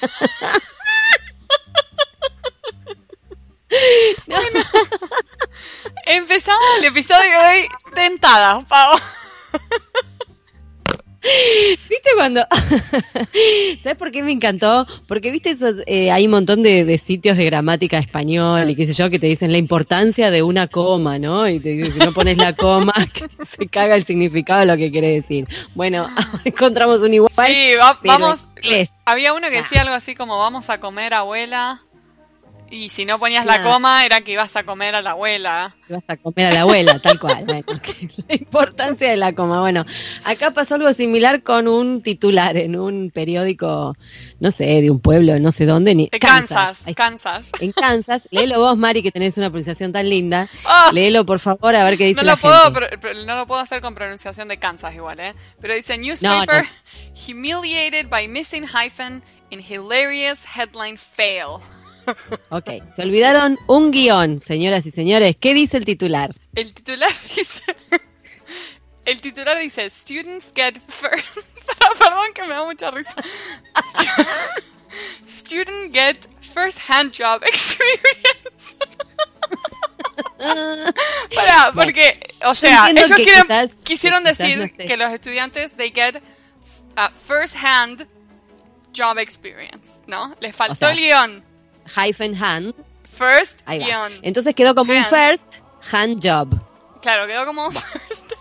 Empezamos el episodio de hoy tentadas, Pau. Cuando? ¿Sabes por qué me encantó? Porque viste esos, eh, hay un montón de, sitios de gramática español y qué sé yo que te dicen la importancia de una coma, ¿no? Y te dicen si no pones la coma se caga el significado de lo que quiere decir. Bueno, encontramos un igual. Sí, vamos. Había uno que decía algo así como vamos a comer abuela. Y si no ponías la coma, era que ibas a comer a la abuela. Ibas a comer a la abuela, tal cual. la importancia de la coma. Bueno, acá pasó algo similar con un titular en un periódico, no sé, de un pueblo, no sé dónde. Ni, de Kansas, Kansas. En Kansas. Léelo vos, Mari, que tenés una pronunciación tan linda. Oh. Léelo, por favor, a ver qué dice no lo puedo, no lo puedo hacer con pronunciación de Kansas igual, ¿eh? Pero dice, newspaper humiliated by missing hyphen in hilarious headline fail. Ok, se olvidaron un guion, señoras y señores. ¿Qué dice el titular? El titular dice... El titular dice, students get first... Perdón que me da mucha risa. Student get first hand job experience. Para, porque, o sea, ellos quisieron decir que los estudiantes, they get uh, first hand job experience, ¿no? Les faltó el guion hyphen hand. First Entonces quedó como un first hand job. Claro, quedó como first.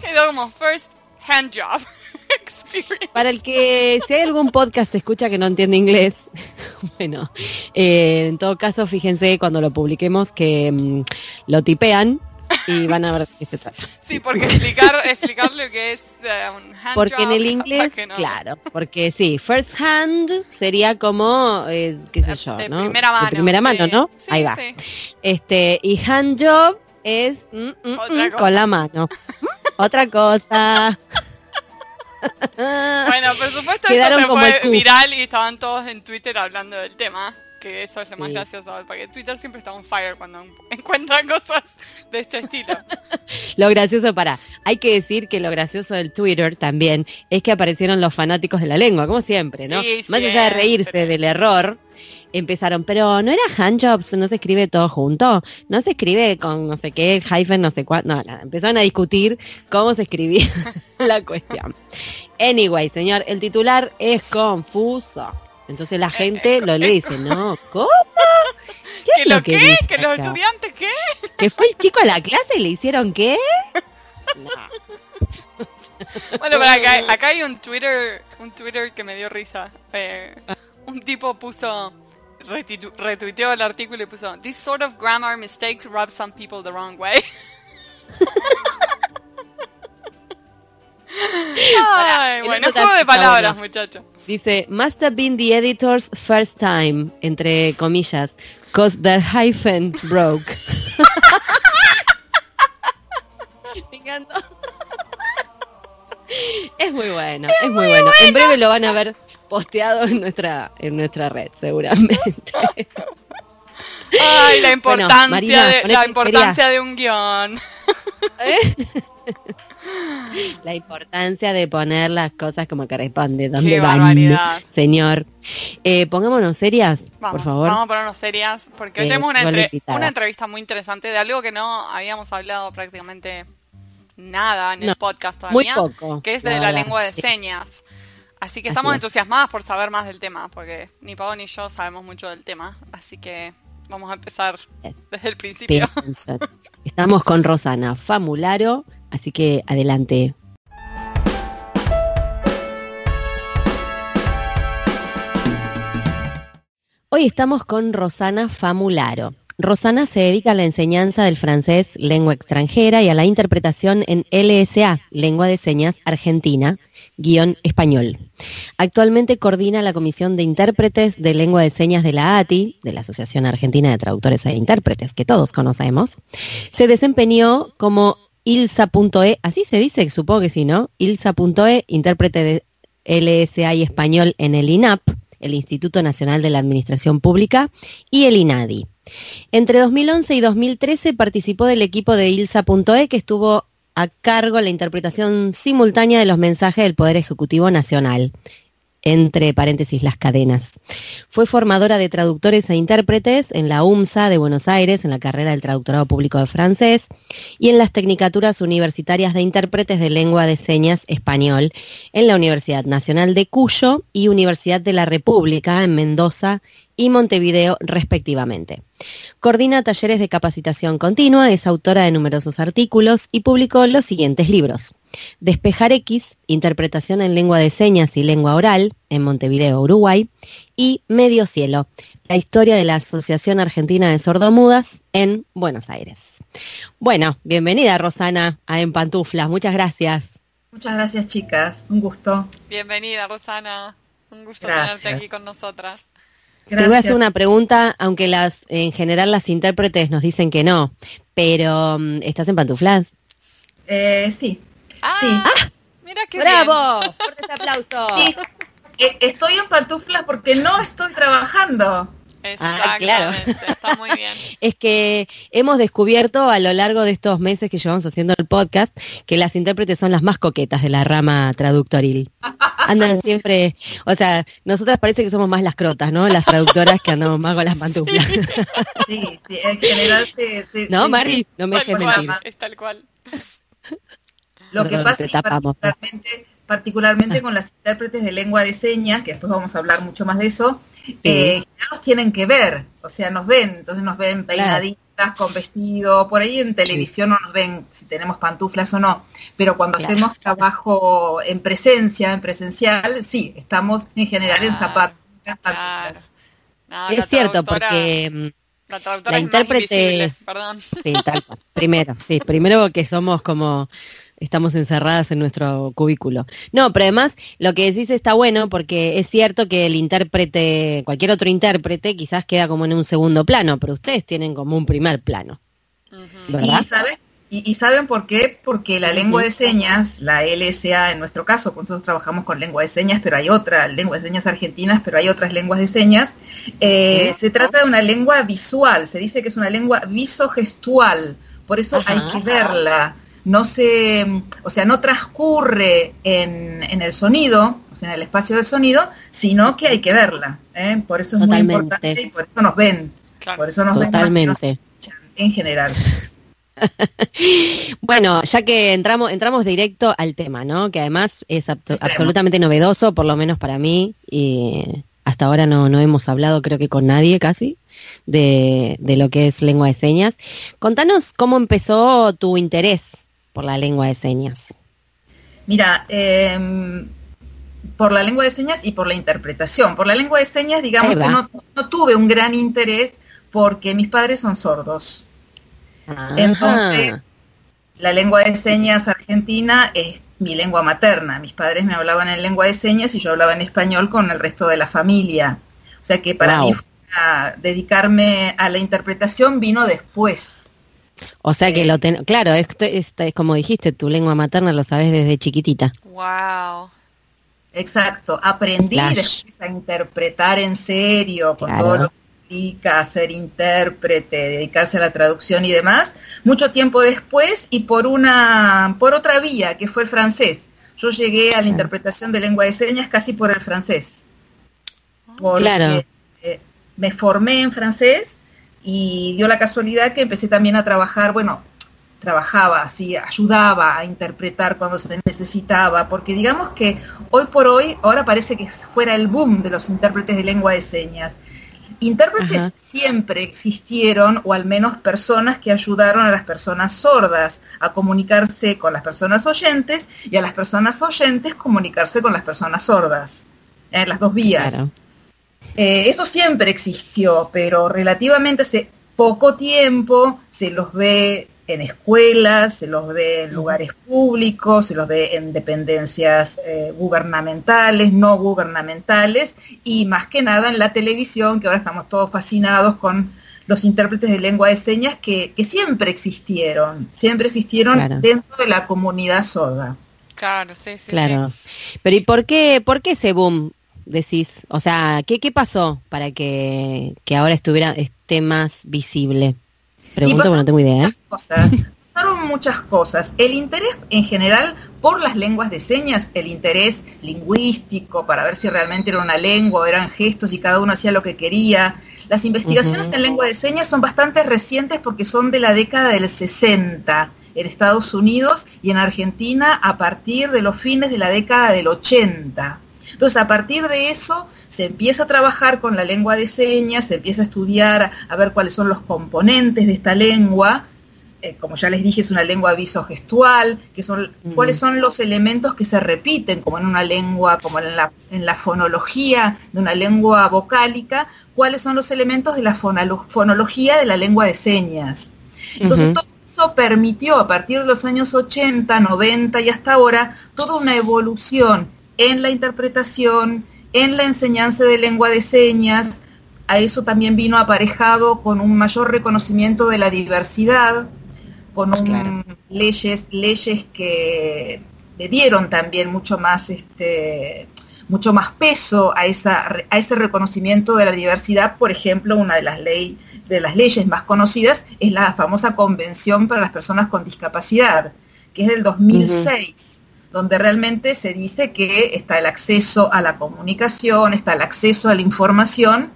quedó como first hand job. Experience. Para el que, si hay algún podcast escucha que no entiende inglés, bueno, eh, en todo caso, fíjense cuando lo publiquemos que mm, lo tipean y van a ver de qué se trata. Sí, porque explicar, explicar lo que es uh, un hand Porque en el inglés, claro, porque sí, first hand sería como, eh, qué sé yo, de ¿no? Primera mano. De primera mano, ¿no? Ahí va. Este, y hand job es mm, mm, mm, con la mano. Otra cosa. bueno, por supuesto Quedaron esto se fue viral y estaban todos en Twitter hablando del tema que eso es lo más gracioso, porque Twitter siempre está on fire cuando encuentra cosas de este estilo. lo gracioso, para, hay que decir que lo gracioso del Twitter también es que aparecieron los fanáticos de la lengua, como siempre, ¿no? más allá de reírse del error, empezaron, pero no era handjobs, no se escribe todo junto, no se escribe con no sé qué, hyphen, no sé cuánto, no, nada, empezaron a discutir cómo se escribía la cuestión. Anyway, señor, el titular es confuso. Entonces la eh, gente eh, lo lee y dice, no, ¿cómo? ¿Qué lo qué? ¿Que los estudiantes qué? ¿Que fue el chico a la clase y le hicieron qué? No. bueno, pero acá, acá, hay un Twitter, un Twitter que me dio risa. Eh, un tipo puso, retuiteó el artículo y puso, This sort of grammar mistakes rub some people the wrong way. Ay, bueno, juego de palabras, muchachos. Dice, must have been the editor's first time, entre comillas, cause the hyphen broke. Es muy bueno, es, muy, bueno. En breve lo van a ver posteado en nuestra, en nuestra red, seguramente. Ay, la importancia, de, la importancia de un guion. ¿Eh? La importancia de poner las cosas como corresponde, donde van, señor. Eh, pongámonos serias, por favor. Vamos a ponernos serias, porque hoy tenemos una, una, entrevista muy interesante de algo que no habíamos hablado prácticamente nada en el podcast todavía, muy poco, que es de la, lengua de señas. Así que estamos entusiasmadas por saber más del tema, porque ni Pau ni yo sabemos mucho del tema, así que vamos a empezar desde el principio. Estamos con Rosana Famularo, Así que adelante. Hoy estamos con Rosana Famularo. Rosana se dedica a la enseñanza del francés lengua extranjera y a la interpretación en LSA, lengua de señas argentina, guion español. Actualmente coordina la Comisión de Intérpretes de Lengua de Señas de la ATI, de la Asociación Argentina de Traductores e Intérpretes, que todos conocemos. Se desempeñó como ilsa.e, así se dice, supongo que sí, ¿no? ilsa.e, intérprete de LSA y español en el INAP, el Instituto Nacional de la Administración Pública, y el INADI. Entre 2011 y 2013 participó del equipo de ilsa.e que estuvo a cargo la interpretación simultánea de los mensajes del Poder Ejecutivo Nacional. Entre paréntesis las cadenas. Fue formadora de traductores e intérpretes en la UMSA de Buenos Aires, en la carrera del traductorado público de francés, y en las tecnicaturas universitarias de intérpretes de lengua de señas español en la Universidad Nacional de Cuyo y Universidad de la República en Mendoza y Montevideo, respectivamente. Coordina talleres de capacitación continua, es autora de numerosos artículos y publicó los siguientes libros. Despejar X, interpretación en lengua de señas y lengua oral, en Montevideo, Uruguay, y Medio Cielo, la historia de la Asociación Argentina de Sordomudas en Buenos Aires. Bueno, bienvenida Rosana a En Pantuflas, muchas gracias. Muchas gracias chicas, un gusto. Bienvenida Rosana, un gusto tenerte aquí con nosotras. Te voy a hacer una pregunta, aunque las en general las intérpretes nos dicen que no, pero mm, ¿estás en pantuflas? Eh, sí. Ah, sí. ¡Ah! Mira qué ¡Bravo! Fuerte aplauso. Sí, eh, estoy en pantuflas porque no estoy trabajando. Ah, claro. está muy bien. es que hemos descubierto a lo largo de estos meses que llevamos haciendo el podcast que las intérpretes son las más coquetas de la rama traductoril. Andan siempre, o sea, nosotras parece que somos más las crotas, ¿no? Las traductoras que andamos más con las pantuflas. Sí, sí, en general sí, No, Mari, no me dejes mentir. Es tal cual. Lo que pasa es que particularmente, particularmente con las intérpretes de lengua de señas, que después vamos a hablar mucho más de eso, eh, ya nos tienen que ver, o sea, nos ven, entonces nos ven peinaditas, con vestido, por ahí en televisión no nos ven si tenemos pantuflas o no, pero cuando hacemos trabajo en presencia, en presencial, sí, estamos en general en zapatos. es cierto, porque la, intérprete, perdón. Sí, tal, primero, sí, primero que somos como estamos encerradas en nuestro cubículo. No, pero además lo que decís está bueno porque es cierto que el intérprete, cualquier otro intérprete quizás queda como en un segundo plano, pero ustedes tienen como un primer plano. ¿verdad? ¿Y, saben por qué? Porque la lengua de señas, la LSA en nuestro caso, nosotros trabajamos con lengua de señas, pero hay otra, lengua de señas argentinas, pero hay otras lenguas de señas, eh, se trata de una lengua visual, se dice que es una lengua visogestual, por eso hay que verla no se, o sea, no transcurre en, en, el sonido, o sea, en el espacio del sonido, sino que hay que verla. ¿eh? Por eso es muy importante y por eso nos ven. Por eso nos Totalmente. ven en general. bueno, ya que entramos, entramos directo al tema, ¿no? Que además es absolutamente novedoso, por lo menos para mí, y hasta ahora no, no hemos hablado, creo que con nadie casi, de, de lo que es lengua de señas. Contanos cómo empezó tu interés por la lengua de señas? Mira, em, por la lengua de señas y por la interpretación. Por la lengua de señas, digamos que no, tuve un gran interés porque mis padres son sordos. Entonces, la lengua de señas argentina es mi lengua materna. Mis padres me hablaban en lengua de señas y yo hablaba en español con el resto de la familia. O sea que para mí dedicarme a la interpretación vino después. O sea que lo ten, claro, esto, es como dijiste, tu lengua materna lo sabes desde chiquitita. Wow. Exacto, aprendí después a interpretar en serio, con todo lo que implica ser intérprete, dedicarse a la traducción y demás, mucho tiempo después y por una, por otra vía, que fue el francés. Yo llegué a la interpretación de lengua de señas casi por el francés. Porque claro. Eh, me formé en francés y dio la casualidad que empecé también a trabajar, bueno, trabajaba, así, ayudaba a interpretar cuando se necesitaba, porque digamos que hoy por hoy, ahora parece que fuera el boom de los intérpretes de lengua de señas. Intérpretes siempre existieron, o al menos personas que ayudaron a las personas sordas a comunicarse con las personas oyentes y a las personas oyentes comunicarse con las personas sordas, en las dos vías. Eh, eso siempre existió, pero relativamente hace poco tiempo se los ve en escuelas, se los ve en lugares públicos, se los ve en dependencias eh, gubernamentales, no gubernamentales y más que nada en la televisión, que ahora estamos todos fascinados con los intérpretes de lengua de señas que, siempre existieron, siempre existieron dentro de la comunidad sorda. Claro, sí, sí. Claro. Pero ¿y por qué, por qué ese boom? Decís? O sea, ¿qué, qué pasó para que, ahora estuviera esté más visible? Pregunto, no tengo idea. ¿eh? Cosas. Pasaron muchas cosas. El interés en general por las lenguas de señas, el interés lingüístico para ver si realmente era una lengua o eran gestos y cada uno hacía lo que quería. Las investigaciones en lengua de señas son bastante recientes porque son de la década del 60 en Estados Unidos y en Argentina a partir de los fines de la década del 80. Entonces, a partir de eso, se empieza a trabajar con la lengua de señas, se empieza a estudiar, a ver cuáles son los componentes de esta lengua. Eh, como ya les dije, es una lengua visogestual, que son, cuáles son los elementos que se repiten, como en una lengua, como en la, en la fonología de una lengua vocálica, cuáles son los elementos de la fonología de la lengua de señas. Entonces, todo eso permitió a partir de los años 80, 90 y hasta ahora toda una evolución en la interpretación, en la enseñanza de lengua de señas. A eso también vino aparejado con un mayor reconocimiento de la diversidad, con leyes, leyes que le dieron también mucho más este, mucho más peso a, esa, a ese reconocimiento de la diversidad. Por ejemplo, una de las, ley, de las leyes más conocidas es la famosa Convención para las Personas con Discapacidad, que es del 2006 donde realmente se dice que está el acceso a la comunicación, está el acceso a la información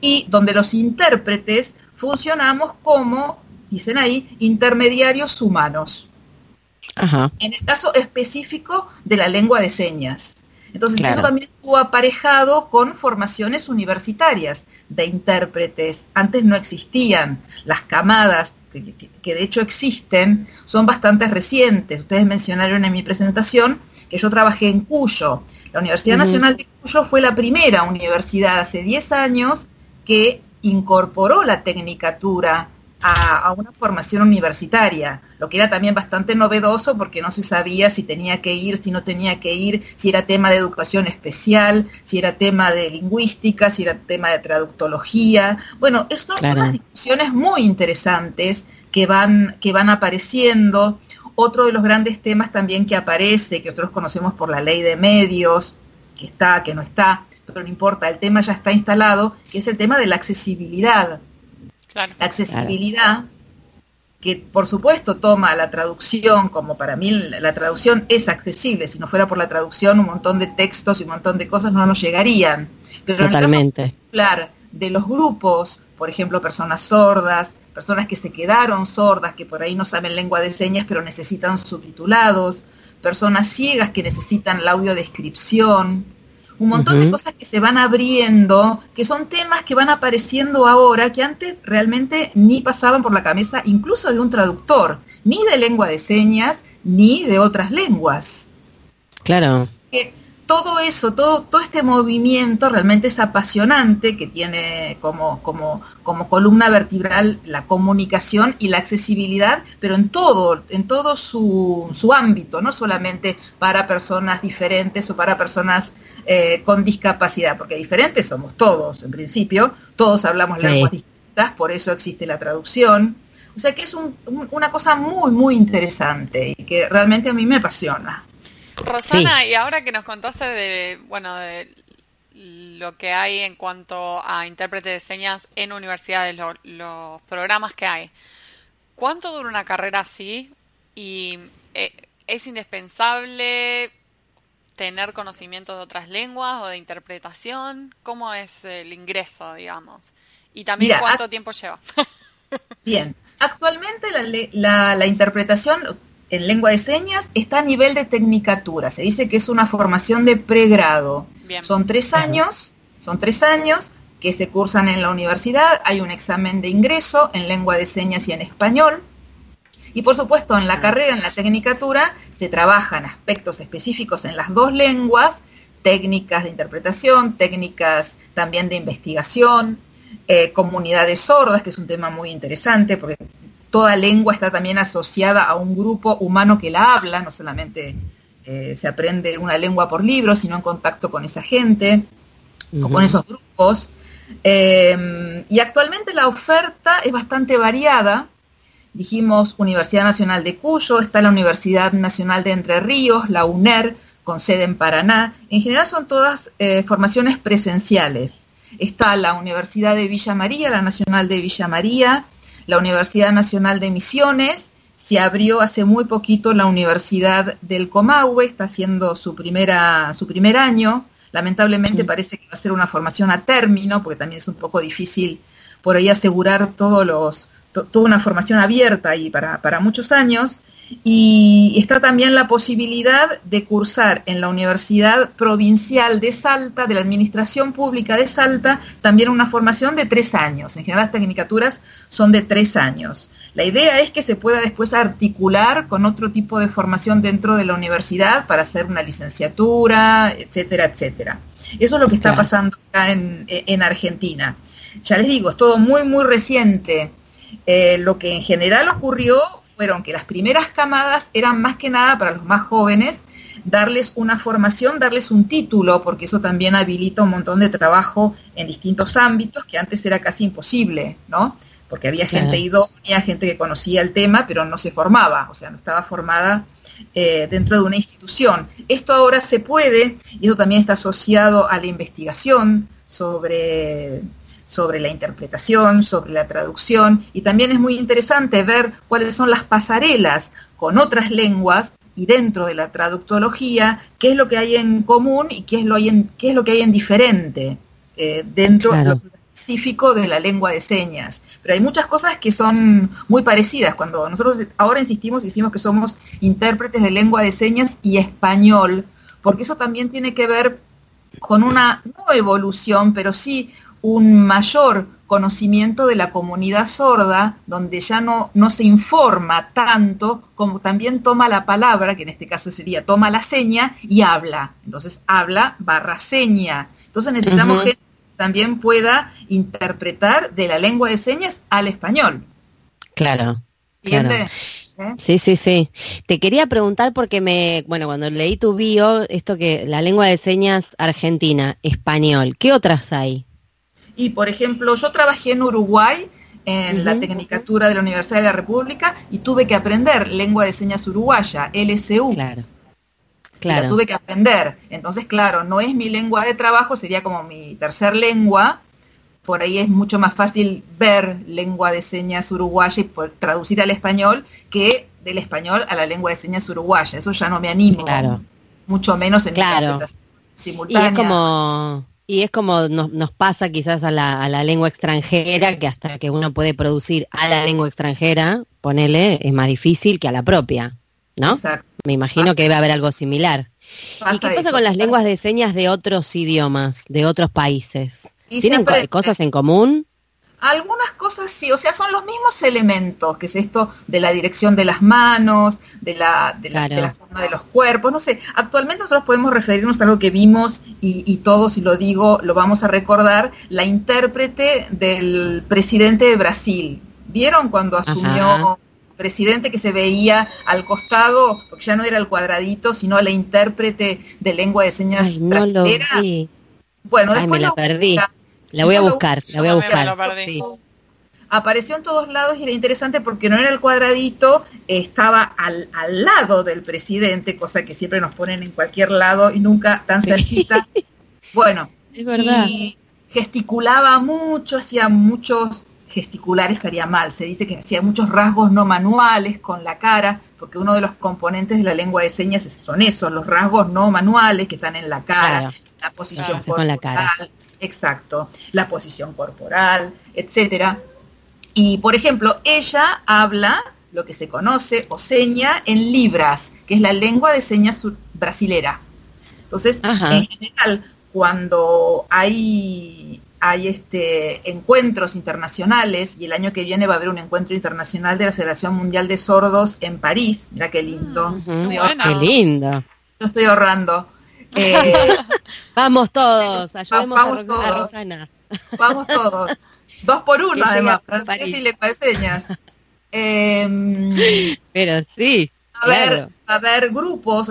y donde los intérpretes funcionamos como, dicen ahí, intermediarios humanos. En el caso específico de la lengua de señas. Entonces eso también estuvo aparejado con formaciones universitarias de intérpretes. Antes no existían las camadas que, de hecho existen, son bastante recientes. Ustedes mencionaron en mi presentación que yo trabajé en Cuyo. La Universidad Nacional de Cuyo fue la primera universidad hace 10 años que incorporó la tecnicatura a, una formación universitaria, lo que era también bastante novedoso porque no se sabía si tenía que ir, si no tenía que ir, si era tema de educación especial, si era tema de lingüística, si era tema de traductología. Bueno, son unas discusiones muy interesantes que van, que van apareciendo. Otro de los grandes temas también que aparece, que nosotros conocemos por la ley de medios, que está, que no está, pero no importa, el tema ya está instalado, que es el tema de la accesibilidad la accesibilidad, que por supuesto toma la traducción, como para mí la traducción es accesible, si no fuera por la traducción un montón de textos y un montón de cosas no nos llegarían. Pero Totalmente. En de los grupos, por ejemplo, personas sordas, personas que se quedaron sordas, que por ahí no saben lengua de señas, pero necesitan subtitulados, personas ciegas que necesitan la audiodescripción, un montón de cosas que se van abriendo, que son temas que van apareciendo ahora, que antes realmente ni pasaban por la cabeza, incluso de un traductor, ni de lengua de señas, ni de otras lenguas. Claro todo eso, todo, todo este movimiento realmente es apasionante, que tiene como, como, como columna vertebral la comunicación y la accesibilidad, pero en todo, en todo su, su ámbito, no solamente para personas diferentes o para personas eh, con discapacidad, porque diferentes somos todos, en principio, todos hablamos lenguas distintas, por eso existe la traducción. O sea que es una cosa muy, muy interesante y que realmente a mí me apasiona. Rosana, y ahora que nos contaste de, bueno, de lo que hay en cuanto a intérprete de señas en universidades, los programas que hay, ¿cuánto dura una carrera así? ¿Y eh, es indispensable tener conocimiento de otras lenguas o de interpretación? ¿Cómo es el ingreso, digamos? Y también cuánto tiempo lleva. Bien, actualmente la, la interpretación en lengua de señas está a nivel de tecnicatura. Se dice que es una formación de pregrado. Son tres años, son tres años que se cursan en la universidad. Hay un examen de ingreso en lengua de señas y en español. Y por supuesto, en la carrera, en la tecnicatura, se trabajan aspectos específicos en las dos lenguas, técnicas de interpretación, técnicas también de investigación, eh, comunidades sordas, que es un tema muy interesante, porque toda lengua está también asociada a un grupo humano que la habla, no solamente eh, se aprende una lengua por libro, sino en contacto con esa gente o con esos grupos. Em, y actualmente la oferta es bastante variada. Dijimos Universidad Nacional de Cuyo, está la Universidad Nacional de Entre Ríos, la UNER, con sede en Paraná. En general son todas eh, formaciones presenciales. Está la Universidad de Villa María, la Nacional de Villa María, la Universidad Nacional de Misiones, se abrió hace muy poquito la Universidad del Comahue, está haciendo su, primera, su primer año. Lamentablemente parece que va a ser una formación a término, porque también es un poco difícil por ahí asegurar todos los, toda una formación abierta y para, para muchos años. Y está también la posibilidad de cursar en la Universidad Provincial de Salta, de la Administración Pública de Salta, también una formación de tres años. En general las tecnicaturas son de tres años. La idea es que se pueda después articular con otro tipo de formación dentro de la universidad para hacer una licenciatura, etcétera, etcétera. Eso es lo que está pasando acá en, Argentina. Ya les digo, es todo muy, muy reciente. Eh, lo que en general ocurrió fueron que las primeras camadas eran más que nada para los más jóvenes, darles una formación, darles un título, porque eso también habilita un montón de trabajo en distintos ámbitos que antes era casi imposible, ¿no? Porque había gente idónea, gente que conocía el tema, pero no se formaba, o sea, no estaba formada eh, dentro de una institución. Esto ahora se puede, y eso también está asociado a la investigación sobre sobre la interpretación, sobre la traducción, y también es muy interesante ver cuáles son las pasarelas con otras lenguas y dentro de la traductología, qué es lo que hay en común y qué es lo, hay en, qué es lo que hay en diferente eh, dentro de lo específico de la lengua de señas. Pero hay muchas cosas que son muy parecidas. Cuando nosotros ahora insistimos, decimos que somos intérpretes de lengua de señas y español, porque eso también tiene que ver con una, no evolución, pero sí un mayor conocimiento de la comunidad sorda, donde ya no, no se informa tanto como también toma la palabra, que en este caso sería toma la seña y habla. Entonces habla barra seña. Entonces necesitamos que también pueda interpretar de la lengua de señas al español. Claro. claro. ¿Eh? Sí, sí, sí. Te quería preguntar porque me, bueno, cuando leí tu bio, esto que la lengua de señas argentina, español, ¿qué otras hay? Y, por ejemplo, yo trabajé en Uruguay en la Tecnicatura de la Universidad de la República y tuve que aprender lengua de señas uruguaya, LSU. Claro. Claro. La tuve que aprender. Entonces, claro, no es mi lengua de trabajo, sería como mi tercer lengua. Por ahí es mucho más fácil ver lengua de señas uruguaya y traducir al español que del español a la lengua de señas uruguaya. Eso ya no me animo. Claro. Mucho menos en claro. simultánea. Y es como y es como nos, nos pasa quizás a la, a la, lengua extranjera, que hasta que uno puede producir a la lengua extranjera, ponele, es más difícil que a la propia, ¿no? Exacto. Me imagino que debe haber algo similar. ¿Y qué pasa con las lenguas de señas de otros idiomas, de otros países? ¿Tienen cosas en común? Algunas cosas sí, o sea, son los mismos elementos, que es esto de la dirección de las manos, de la, de la, forma de los cuerpos, no sé. Actualmente nosotros podemos referirnos a algo que vimos y, y todos, si lo digo, lo vamos a recordar, la intérprete del presidente de Brasil. ¿Vieron cuando asumió presidente que se veía al costado, porque ya no era el cuadradito, sino la intérprete de lengua de señas Ay, Bueno, después me la perdí. La voy a buscar, la voy a buscar. Apareció en todos lados y era interesante porque no era el cuadradito, estaba al, al, lado del presidente, cosa que siempre nos ponen en cualquier lado y nunca tan cerquita. bueno, y gesticulaba mucho, hacía muchos gesticular estaría mal, se dice que hacía muchos rasgos no manuales con la cara, porque uno de los componentes de la lengua de señas son esos, los rasgos no manuales que están en la cara, la posición con la cara Exacto, la posición corporal, etcétera. Y por ejemplo, ella habla lo que se conoce o seña en libras, que es la lengua de señas brasilera. Entonces, en general, cuando hay, hay este, encuentros internacionales, y el año que viene va a haber un encuentro internacional de la Federación Mundial de Sordos en París, mira qué lindo. Qué lindo. Yo estoy ahorrando. Eh, vamos todos, ayudemos vamos a, todos. Rosana. Vamos todos. Dos por uno, además, francés y le señas. Eh, Pero sí. A ver, a haber grupos,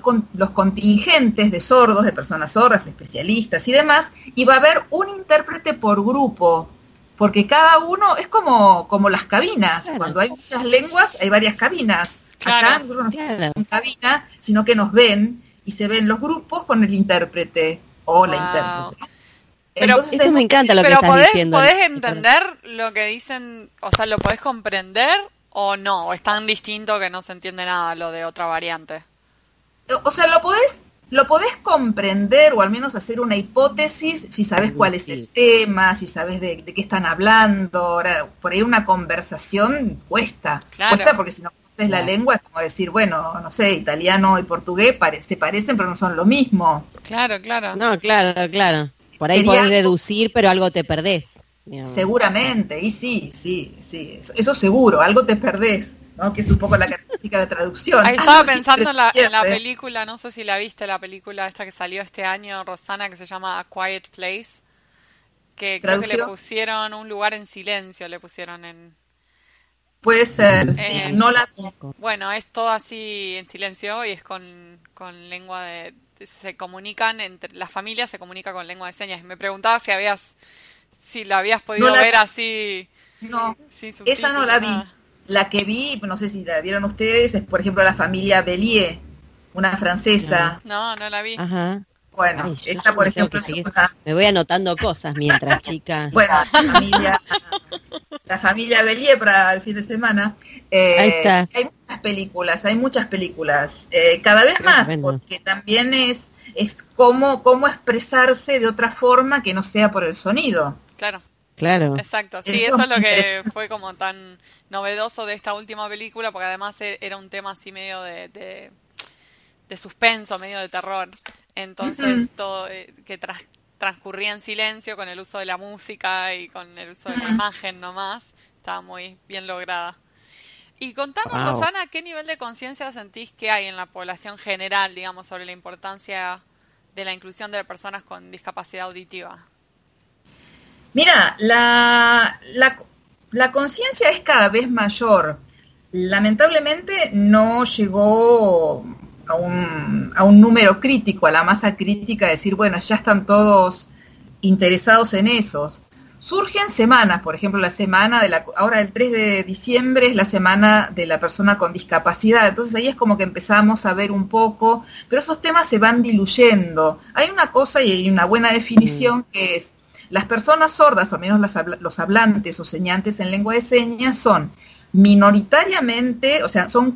con los contingentes de sordos, de personas sordas, especialistas y demás, y va a haber un intérprete por grupo, porque cada uno es como, como las cabinas. Cuando hay muchas lenguas, hay varias cabinas. Acá no en cabina, sino que nos ven y se ven los grupos con el intérprete o la intérprete. Pero, eso me encanta lo que estás podés, diciendo. podés entender lo que dicen, o sea, lo podés comprender o no, o es tan distinto que no se entiende nada lo de otra variante. O sea, lo podés, lo podés comprender o al menos hacer una hipótesis si sabes cuál es el tema, si sabes de, qué están hablando. Ahora, por ahí una conversación cuesta. Cuesta porque si no conoces la lengua es como decir, bueno, no sé, italiano y portugués se parecen pero no son lo mismo. Claro, claro. No, claro, claro. Por ahí podés deducir, pero algo te perdés. Seguramente, y sí, sí, sí, eso, seguro, algo te perdés, ¿no? Que es un poco la característica de traducción. Ahí estaba pensando en la, película, no sé si la viste, la película esta que salió este año, Rosana, que se llama A Quiet Place, que creo que le pusieron un lugar en silencio, le pusieron en... Puede ser, sí, no la... Bueno, es todo así en silencio y es con, con lengua de... Se comunican, entre las familias se comunica con lengua de señas. Me preguntaba si habías si la habías podido ver así. No, esa no la vi. La que vi, no sé si la vieron ustedes, es por ejemplo la familia Bellier, una francesa. No, no la vi. Bueno, esa por ejemplo Me voy anotando cosas mientras, chicas. Bueno, familia, la familia Bellier para el fin de semana. Eh, Ahí está. Hay muchas películas, hay muchas películas. Eh, cada vez más, porque también es, es cómo, cómo expresarse de otra forma que no sea por el sonido. Claro. Claro. Exacto, sí, eso, es lo que fue como tan novedoso de esta última película, porque además e-, era un tema así medio de, de, suspenso, medio de terror. Entonces, todo eh, que transcurría en silencio con el uso de la música y con el uso de la imagen nomás, estaba muy bien lograda. Y contanos, Rosana, ¿qué nivel de conciencia sentís que hay en la población general, digamos, sobre la importancia de la inclusión de personas con discapacidad auditiva? Mira, la, la, conciencia es cada vez mayor. Lamentablemente no llegó a un, a un número crítico, a la masa crítica, de decir, bueno, ya están todos interesados en esos. Surgen semanas, por ejemplo, la semana de la, ahora el 3 de diciembre es la semana de la persona con discapacidad, entonces ahí es como que empezamos a ver un poco, pero esos temas se van diluyendo. Hay una cosa y hay una buena definición mm. que es las personas sordas, o menos los hablantes o señantes en lengua de señas, son minoritariamente, o sea, son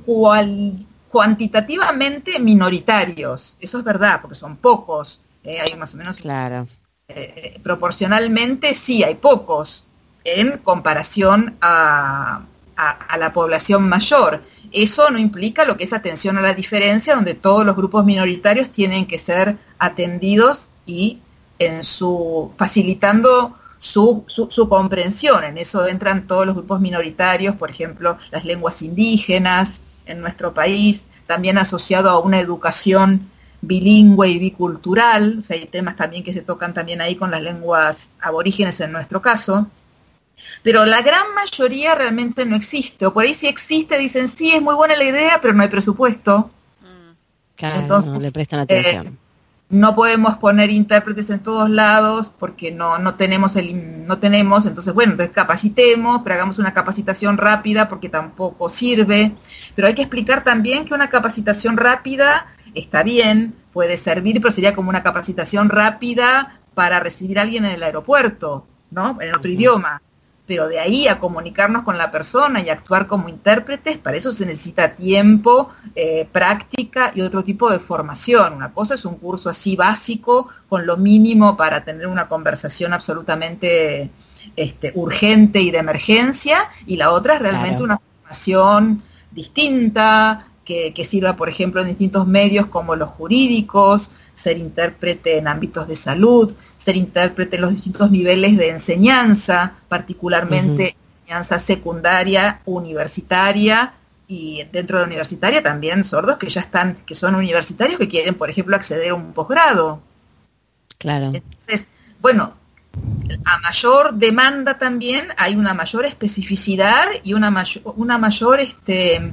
cuantitativamente minoritarios. Eso es verdad, porque son pocos. Eh, hay más o menos. Claro. Eh, proporcionalmente sí, hay pocos en comparación a, a, la población mayor. Eso no implica lo que es atención a la diferencia, donde todos los grupos minoritarios tienen que ser atendidos y en su facilitando su, su, comprensión. En eso entran todos los grupos minoritarios, por ejemplo, las lenguas indígenas en nuestro país, también asociado a una educación bilingüe y bicultural, o sea, hay temas también que se tocan también ahí con las lenguas aborígenes en nuestro caso. Pero la gran mayoría realmente no existe, o por ahí si existe dicen, sí, es muy buena la idea, pero no hay presupuesto. Mm. Entonces, no le prestan atención. Eh, no podemos poner intérpretes en todos lados porque no, no tenemos el no tenemos, entonces bueno, entonces capacitemos, pero hagamos una capacitación rápida porque tampoco sirve. Pero hay que explicar también que una capacitación rápida está bien, puede servir, pero sería como una capacitación rápida para recibir a alguien en el aeropuerto, ¿no? En otro idioma pero de ahí a comunicarnos con la persona y actuar como intérpretes, para eso se necesita tiempo, eh, práctica y otro tipo de formación. Una cosa es un curso así básico, con lo mínimo para tener una conversación absolutamente este, urgente y de emergencia, y la otra es realmente una formación distinta, que, que sirva, por ejemplo, en distintos medios como los jurídicos, ser intérprete en ámbitos de salud, ser intérprete en los distintos niveles de enseñanza, particularmente enseñanza secundaria, universitaria y dentro de la universitaria también sordos que ya están, que son universitarios que quieren, por ejemplo, acceder a un posgrado. Claro. Entonces, bueno, a mayor demanda también hay una mayor especificidad y una mayor, una mayor este,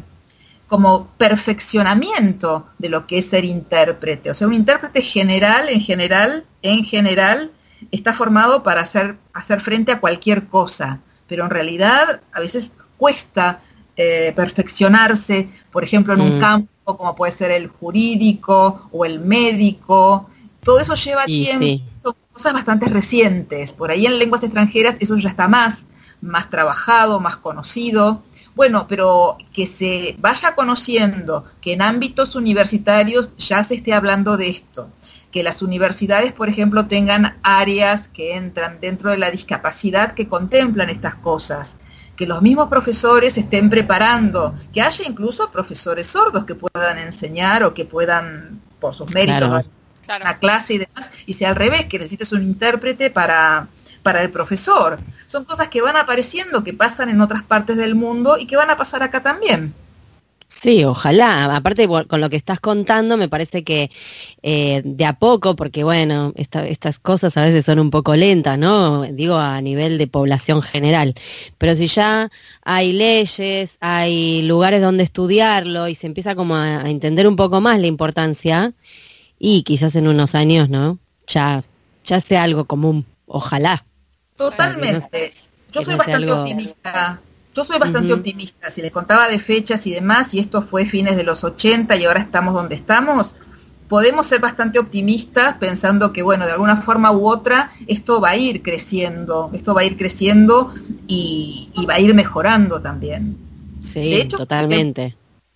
como perfeccionamiento de lo que es ser intérprete. O sea, un intérprete general, en general, en general, está formado para hacer, hacer frente a cualquier cosa, pero en realidad a veces cuesta eh, perfeccionarse, por ejemplo, en un mm. campo como puede ser el jurídico o el médico. Todo eso lleva tiempo, son cosas bastante recientes. Por ahí en lenguas extranjeras eso ya está más, más trabajado, más conocido Bueno, pero que se vaya conociendo que en ámbitos universitarios ya se esté hablando de esto, que las universidades, por ejemplo, tengan áreas que entran dentro de la discapacidad que contemplan estas cosas, que los mismos profesores estén preparando, que haya incluso profesores sordos que puedan enseñar o que puedan, por sus méritos, la clase y demás, y sea al revés, que necesites un intérprete para, para el profesor. Son cosas que van apareciendo, que pasan en otras partes del mundo y que van a pasar acá también. Sí, ojalá. Aparte, con lo que estás contando, me parece que eh, de a poco, porque bueno, estas cosas a veces son un poco lentas, ¿no? Digo a nivel de población general. Pero si ya hay leyes, hay lugares donde estudiarlo y se empieza como a, entender un poco más la importancia, y quizás en unos años, ¿no? Ya, ya sea algo común. Ojalá. Totalmente. Yo soy bastante optimista. Yo soy bastante optimista. Si les contaba de fechas y demás, y esto fue fines de los 80 y ahora estamos donde estamos, podemos ser bastante optimistas pensando que, bueno, de alguna forma u otra, esto va a ir creciendo, esto va a ir creciendo y, va a ir mejorando también. Sí, totalmente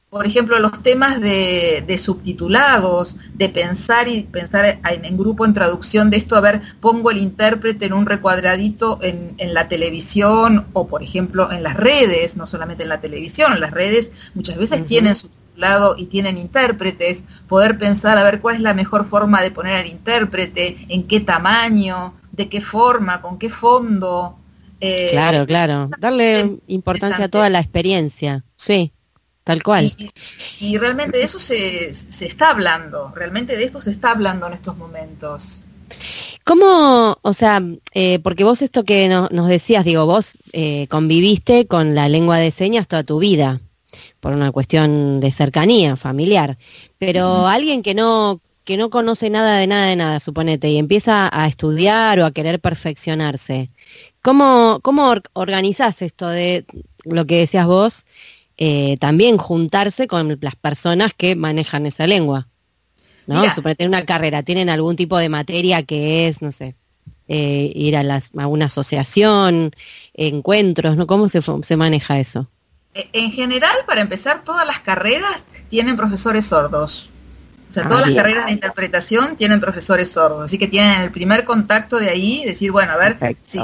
por ejemplo, los temas de, subtitulados, de pensar y pensar en, grupo en traducción de esto, a ver, pongo el intérprete en un recuadradito en, la televisión o, por ejemplo, en las redes, no solamente en la televisión, en las redes muchas veces tienen subtitulado y tienen intérpretes, poder pensar a ver cuál es la mejor forma de poner al intérprete, en qué tamaño, de qué forma, con qué fondo. Eh, claro, claro, darle importancia a toda la experiencia, sí. Tal cual. Y, realmente de eso se, está hablando, realmente de esto se está hablando en estos momentos. ¿Cómo, o sea, eh, porque vos esto que nos decías, digo, vos eh, conviviste con la lengua de señas toda tu vida, por una cuestión de cercanía familiar, pero alguien que no, que no conoce nada de nada de nada, suponete, y empieza a estudiar o a querer perfeccionarse, ¿cómo, cómo organizás esto de lo que decías vos? Eh, también juntarse con las personas que manejan esa lengua. ¿No? tener una carrera, ¿tienen algún tipo de materia que es, no sé, eh, ir a, las, a una asociación, encuentros, ¿no? ¿Cómo se, se maneja eso? E, en general, para empezar, todas las carreras tienen profesores sordos. O sea, todas ah, las carreras de interpretación tienen profesores sordos. Así que tienen el primer contacto de ahí, decir, bueno, a ver, si,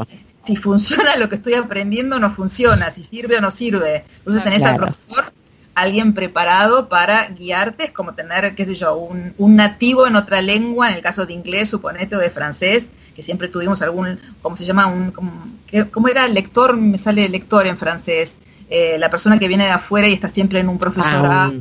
si funciona lo que estoy aprendiendo o no funciona, si sirve o no sirve. Entonces tenés al profesor, alguien preparado para guiarte, es como tener, qué sé yo, un, nativo en otra lengua, en el caso de inglés, suponete, o de francés, que siempre tuvimos algún, ¿cómo se llama? Un, ¿Cómo era? Lector, me sale lector en francés. Eh, la persona que viene de afuera y está siempre en un profesorado. Ah,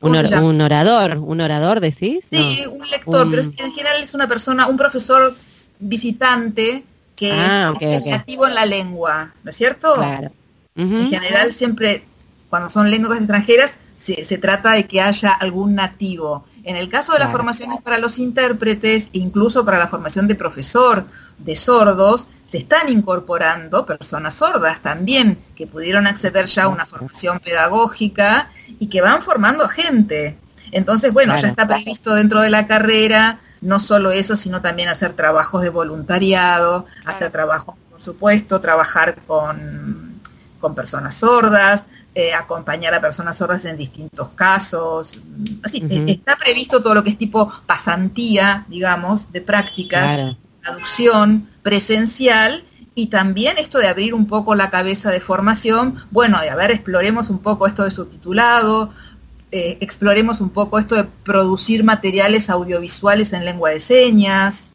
un, un, orador, un orador, decís? Sí, un lector, pero en general es una persona, un profesor visitante que es, ah, nativo en la lengua, ¿no es cierto? Claro. En general siempre, cuando son lenguas extranjeras, se, se, trata de que haya algún nativo. En el caso de las formaciones para los intérpretes, incluso para la formación de profesor de sordos, se están incorporando personas sordas también, que pudieron acceder ya a una formación pedagógica y que van formando a gente. Entonces, bueno, ya está previsto dentro de la carrera no solo eso, sino también hacer trabajos de voluntariado, hacer trabajos, por supuesto, trabajar con, con personas sordas, eh, acompañar a personas sordas en distintos casos. Así, eh, está previsto todo lo que es tipo pasantía, digamos, de prácticas, traducción presencial y también esto de abrir un poco la cabeza de formación, bueno, a ver, exploremos un poco esto de subtitulado, eh, exploremos un poco esto de producir materiales audiovisuales en lengua de señas.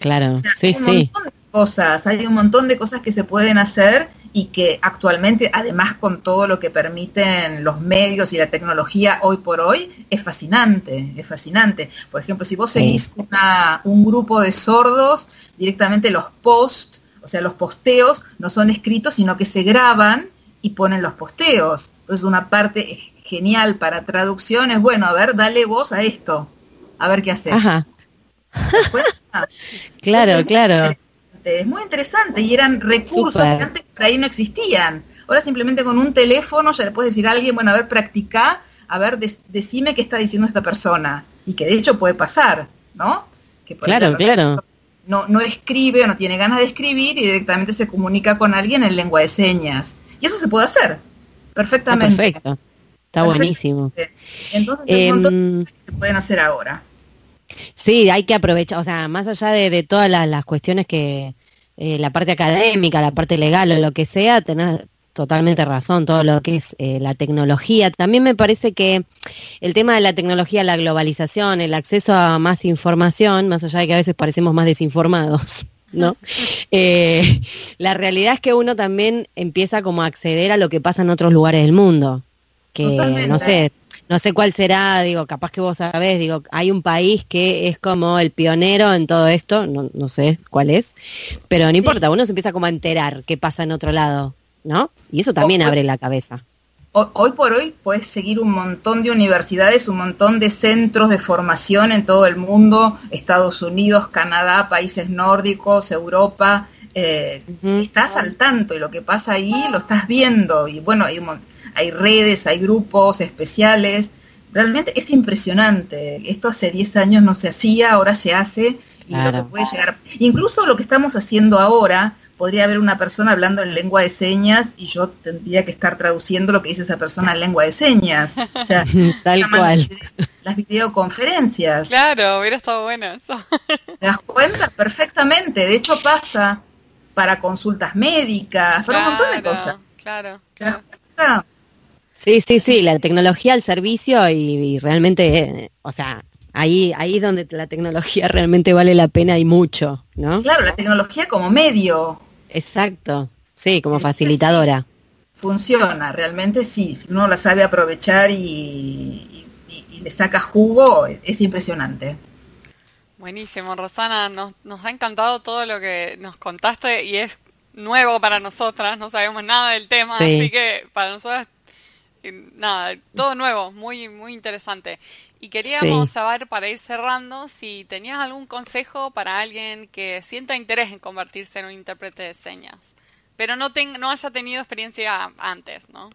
Claro, sí, sí, hay un montón de cosas, hay un montón de cosas que se pueden hacer y que actualmente, además con todo lo que permiten los medios y la tecnología hoy por hoy, es fascinante, es fascinante. Por ejemplo, si vos seguís un grupo de sordos, directamente los posts, o sea, los posteos no son escritos, sino que se graban y ponen los posteos. Entonces una parte genial para traducciones, bueno, a ver, dale voz a esto, a ver qué haces. Ajá. claro, claro. Es muy interesante y eran recursos que antes por ahí no existían. Ahora simplemente con un teléfono ya le puedes decir a alguien, bueno, a ver, practica, a ver, decime qué está diciendo esta persona. Y que de hecho puede pasar, ¿no? Que claro, claro. No, no escribe o no tiene ganas de escribir y directamente se comunica con alguien en lengua de señas. Y eso se puede hacer perfectamente. perfecto. Está buenísimo. Entonces, em, se pueden hacer ahora. Sí, hay que aprovechar, o sea, más allá de, todas las, cuestiones que, eh, la parte académica, la parte legal o lo que sea, tenés totalmente razón, todo lo que es eh, la tecnología. También me parece que el tema de la tecnología, la globalización, el acceso a más información, más allá de que a veces parecemos más desinformados, ¿no? Eh, la realidad es que uno también empieza como a acceder a lo que pasa en otros lugares del mundo, que no sé, no sé cuál será, digo, capaz que vos sabés, digo, hay un país que es como el pionero en todo esto, no, no sé cuál es, pero no importa, uno se empieza como a enterar qué pasa en otro lado, ¿no? Y eso también abre la cabeza. Hoy por hoy puedes seguir un montón de universidades, un montón de centros de formación en todo el mundo, Estados Unidos, Canadá, países nórdicos, Europa. Eh, estás al tanto y lo que pasa ahí lo estás viendo. Y bueno, hay, hay redes, hay grupos especiales. Realmente es impresionante. Esto hace 10 años no se hacía, ahora se hace y lo que puede llegar. Incluso lo que estamos haciendo ahora, podría haber una persona hablando en lengua de señas y yo tendría que estar traduciendo lo que dice esa persona en lengua de señas. O sea, tal cual. Las videoconferencias. Claro, hubiera estado bueno eso. ¿Te das cuenta? Perfectamente. De hecho pasa para consultas médicas, para un montón de cosas. Claro, claro. Sí, sí, sí, la tecnología al servicio y, realmente, eh, o sea, ahí, ahí es donde la tecnología realmente vale la pena y mucho, ¿no? Claro, la tecnología como medio. Exacto, sí, como facilitadora. funciona, realmente sí, si uno la sabe aprovechar y, le saca jugo, es impresionante. Buenísimo, Rosana, nos, nos ha encantado todo lo que nos contaste y es nuevo para nosotras, no sabemos nada del tema, así que para nosotras, nada, todo nuevo, muy, muy interesante. Y queríamos saber, para ir cerrando, si tenías algún consejo para alguien que sienta interés en convertirse en un intérprete de señas, pero no, no haya tenido experiencia antes, ¿no?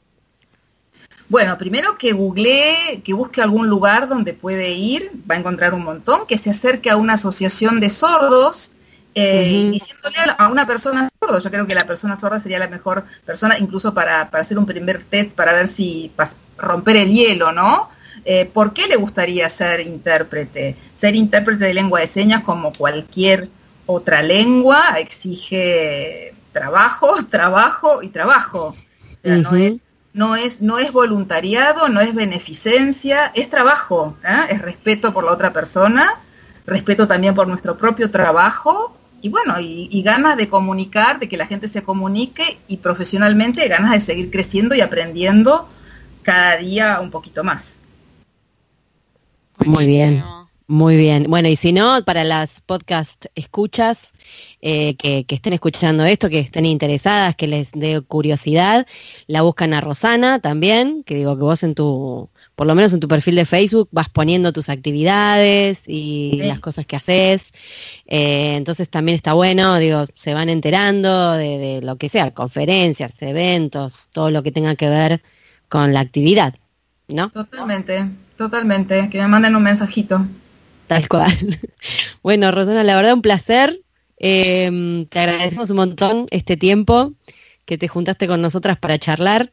Bueno, primero que googlee, que busque algún lugar donde puede ir, va a encontrar un montón, que se acerque a una asociación de sordos, eh, diciéndole a una persona sorda, yo creo que la persona sorda sería la mejor persona incluso para, para hacer un primer test para ver si, para romper el hielo, ¿no? Eh, ¿Por qué le gustaría ser intérprete? Ser intérprete de lengua de señas como cualquier otra lengua exige trabajo, trabajo y trabajo. O sea, no, es, no, es, no es voluntariado, no es beneficencia, es trabajo, ¿eh? es respeto por la otra persona, respeto también por nuestro propio trabajo y bueno, y, y, ganas de comunicar, de que la gente se comunique y profesionalmente ganas de seguir creciendo y aprendiendo cada día un poquito más. Muy bien. Muy bien. Bueno, y si no, para las podcast escuchas eh, que, estén escuchando esto, que estén interesadas, que les dé curiosidad, la buscan a Rosana también, que digo que vos en tu, por lo menos en tu perfil de Facebook, vas poniendo tus actividades y las cosas que haces. Eh, entonces también está bueno, digo, se van enterando de, de lo que sea, conferencias, eventos, todo lo que tenga que ver con la actividad, ¿no? Totalmente. Totalmente, que me manden un mensajito. Tal cual. Bueno, Rosana, la verdad un placer. Em, te agradecemos un montón este tiempo que te juntaste con nosotras para charlar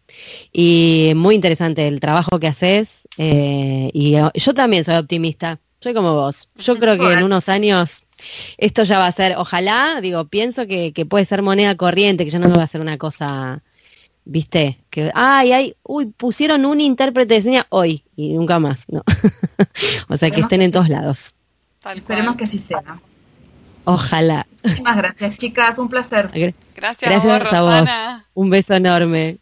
y muy interesante el trabajo que haces eh, y yo también soy optimista, soy como vos. Yo creo que en unos años esto ya va a ser, ojalá, digo, pienso que, que puede ser moneda corriente, que ya no va a ser una cosa viste, que, ay, ay, uy, pusieron un intérprete de señas hoy y nunca más, ¿no? o sea, que estén en todos lados. Esperemos que así sea. Ojalá. Muchísimas gracias, chicas, un placer. Gracias, gracias a vos. Un beso enorme.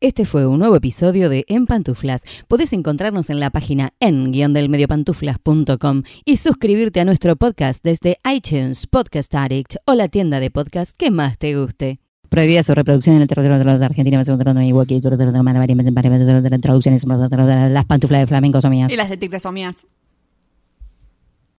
Este fue un nuevo episodio de En Pantuflas. Podés encontrarnos en la página en-delmediopantuflas.com y suscribirte a nuestro podcast desde iTunes, Podcast Addict o la tienda de podcast que más te guste. Prohibida su reproducción en el territorio de Argentina, traducciones, las pantuflas de flamenco son mías. Y las de tigres son mías.